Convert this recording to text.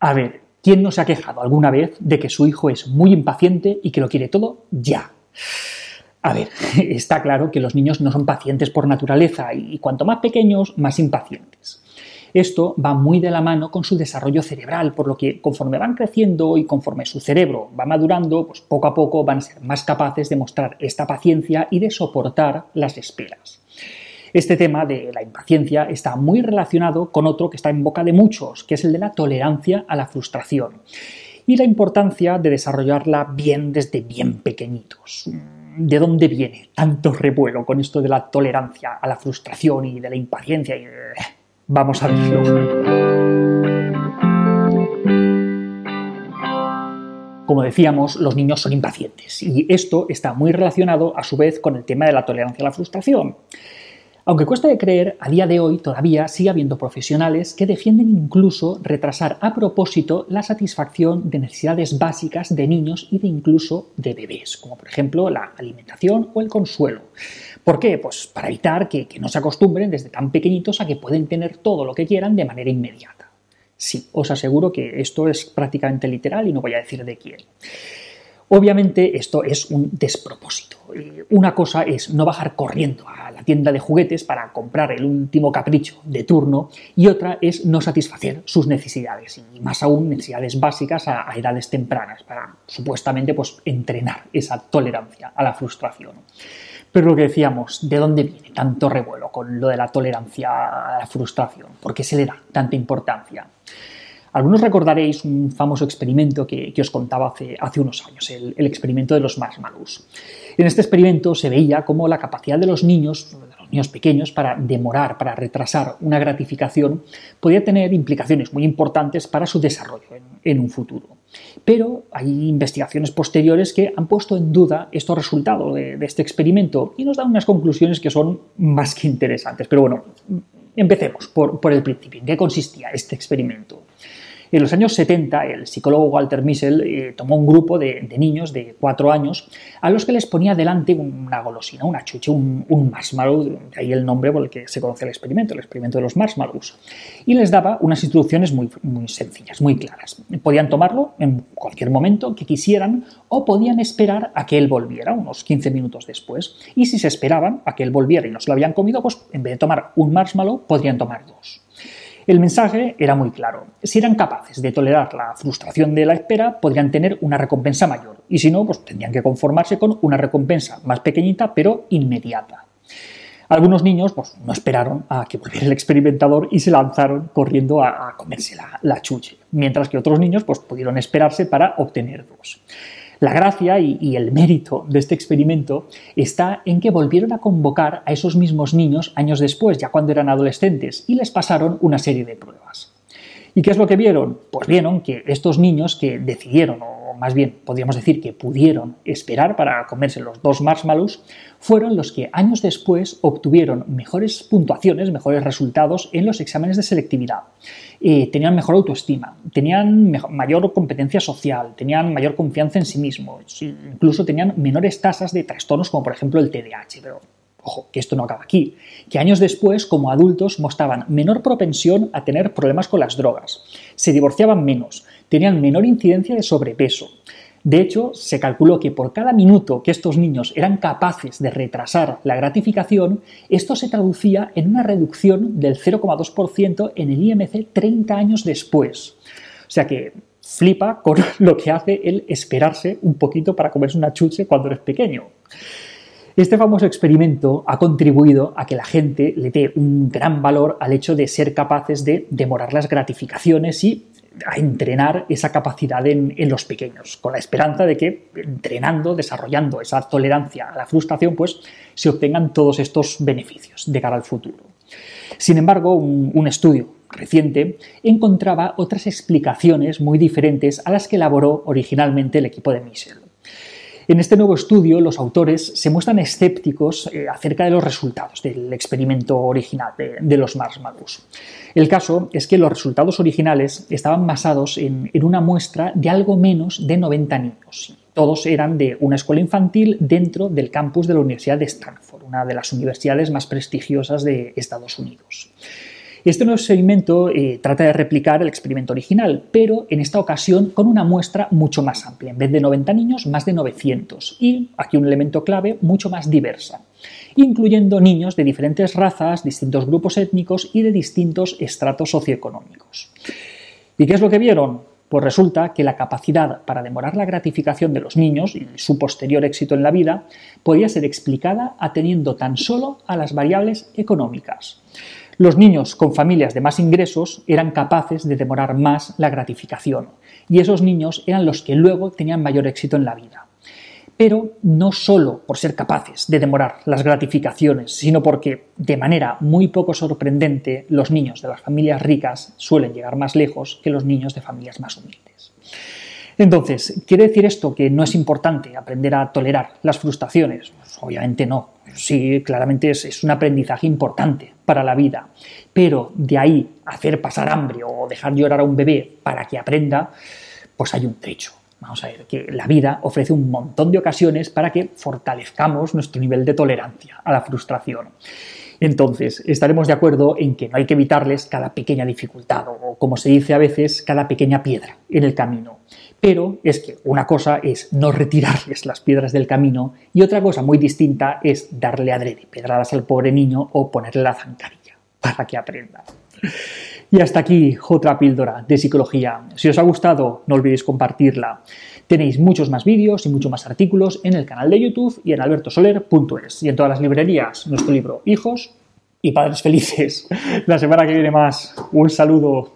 A ver, ¿quién no se ha quejado alguna vez de que su hijo es muy impaciente y que lo quiere todo ya? A ver, está claro que los niños no son pacientes por naturaleza y cuanto más pequeños, más impacientes. Esto va muy de la mano con su desarrollo cerebral, por lo que conforme van creciendo y conforme su cerebro va madurando, pues poco a poco van a ser más capaces de mostrar esta paciencia y de soportar las esperas. Este tema de la impaciencia está muy relacionado con otro que está en boca de muchos, que es el de la tolerancia a la frustración y la importancia de desarrollarla bien desde bien pequeñitos. ¿De dónde viene tanto revuelo con esto de la tolerancia a la frustración y de la impaciencia? Eh, vamos a verlo. Como decíamos, los niños son impacientes y esto está muy relacionado a su vez con el tema de la tolerancia a la frustración. Aunque cuesta de creer, a día de hoy todavía sigue habiendo profesionales que defienden incluso retrasar a propósito la satisfacción de necesidades básicas de niños y de incluso de bebés, como por ejemplo la alimentación o el consuelo. ¿Por qué? Pues para evitar que, que no se acostumbren desde tan pequeñitos a que pueden tener todo lo que quieran de manera inmediata. Sí, os aseguro que esto es prácticamente literal y no voy a decir de quién. Obviamente esto es un despropósito. Una cosa es no bajar corriendo a la tienda de juguetes para comprar el último capricho de turno y otra es no satisfacer sus necesidades y más aún necesidades básicas a, edades tempranas para supuestamente pues, entrenar esa tolerancia a la frustración. Pero lo que decíamos, ¿de dónde viene tanto revuelo con lo de la tolerancia a la frustración? ¿Por qué se le da tanta importancia? Algunos recordaréis un famoso experimento que, os contaba hace, unos años, el, experimento de los marshmallows. En este experimento se veía cómo la capacidad de los niños, de los niños pequeños, para demorar, para retrasar una gratificación, podía tener implicaciones muy importantes para su desarrollo en, un futuro. Pero hay investigaciones posteriores que han puesto en duda estos resultados de, este experimento y nos dan unas conclusiones que son más que interesantes. Pero bueno, empecemos por, por el principio. ¿En qué consistía este experimento? En los años 70, el psicólogo Walter Missel eh, tomó un grupo de, niños de cuatro años a los que les ponía delante una golosina, una chuche, un, marshmallow, de ahí el nombre por el que se conoce el experimento, el experimento de los marshmallows, y les daba unas instrucciones muy, muy sencillas, muy claras. Podían tomarlo en cualquier momento que quisieran o podían esperar a que él volviera, unos 15 minutos después, y si se esperaban a que él volviera y no se lo habían comido, pues en vez de tomar un marshmallow, podrían tomar dos. El mensaje era muy claro. Si eran capaces de tolerar la frustración de la espera, podrían tener una recompensa mayor. Y si no, pues tendrían que conformarse con una recompensa más pequeñita, pero inmediata. Algunos niños pues, no esperaron a que volviera el experimentador y se lanzaron corriendo a, comerse la, chuche, mientras que otros niños pues, pudieron esperarse para obtener dos. La gracia y, el mérito de este experimento está en que volvieron a convocar a esos mismos niños años después, ya cuando eran adolescentes, y les pasaron una serie de pruebas. ¿Y qué es lo que vieron? Pues vieron que estos niños que decidieron, o más bien podríamos decir que pudieron esperar para comerse los dos marshmallows, fueron los que años después obtuvieron mejores puntuaciones, mejores resultados en los exámenes de selectividad. Eh, tenían mejor autoestima, tenían mayor competencia social, tenían mayor confianza en sí mismos, incluso tenían menores tasas de trastornos como por ejemplo el TDAH. Pero ojo, que esto no acaba aquí, que años después, como adultos, mostraban menor propensión a tener problemas con las drogas, se divorciaban menos, tenían menor incidencia de sobrepeso, de hecho, se calculó que por cada minuto que estos niños eran capaces de retrasar la gratificación, esto se traducía en una reducción del 0,2% en el IMC 30 años después. O sea que flipa con lo que hace el esperarse un poquito para comerse una chuche cuando eres pequeño. Este famoso experimento ha contribuido a que la gente le dé un gran valor al hecho de ser capaces de demorar las gratificaciones y a entrenar esa capacidad en, los pequeños, con la esperanza de que entrenando, desarrollando esa tolerancia a la frustración, pues se obtengan todos estos beneficios de cara al futuro. Sin embargo, un, estudio reciente encontraba otras explicaciones muy diferentes a las que elaboró originalmente el equipo de Michel. En este nuevo estudio, los autores se muestran escépticos eh, acerca de los resultados del experimento original de, los marshmallows. El caso es que los resultados originales estaban basados en, una muestra de algo menos de 90 niños. Todos eran de una escuela infantil dentro del campus de la Universidad de Stanford, una de las universidades más prestigiosas de Estados Unidos. Este nuevo experimento eh, trata de replicar el experimento original, pero en esta ocasión con una muestra mucho más amplia. En vez de 90 niños, más de 900. Y aquí un elemento clave, mucho más diversa, incluyendo niños de diferentes razas, distintos grupos étnicos y de distintos estratos socioeconómicos. ¿Y qué es lo que vieron? Pues resulta que la capacidad para demorar la gratificación de los niños y su posterior éxito en la vida podía ser explicada atendiendo tan solo a las variables económicas. Los niños con familias de más ingresos eran capaces de demorar más la gratificación y esos niños eran los que luego tenían mayor éxito en la vida. Pero no solo por ser capaces de demorar las gratificaciones, sino porque, de manera muy poco sorprendente, los niños de las familias ricas suelen llegar más lejos que los niños de familias más humildes. Entonces, ¿quiere decir esto que no es importante aprender a tolerar las frustraciones? Pues obviamente no. Sí, claramente es, un aprendizaje importante para la vida. Pero de ahí hacer pasar hambre o dejar llorar a un bebé para que aprenda, pues hay un trecho. Vamos a ver, que la vida ofrece un montón de ocasiones para que fortalezcamos nuestro nivel de tolerancia a la frustración. Entonces, estaremos de acuerdo en que no hay que evitarles cada pequeña dificultad o, como se dice a veces, cada pequeña piedra en el camino. Pero es que una cosa es no retirarles las piedras del camino y otra cosa muy distinta es darle adrede pedradas al pobre niño o ponerle la zancadilla para que aprenda. Y hasta aquí otra píldora de psicología. Si os ha gustado, no olvidéis compartirla. Tenéis muchos más vídeos y muchos más artículos en el canal de YouTube y en albertosoler.es y en todas las librerías nuestro libro Hijos y Padres Felices. La semana que viene más. Un saludo.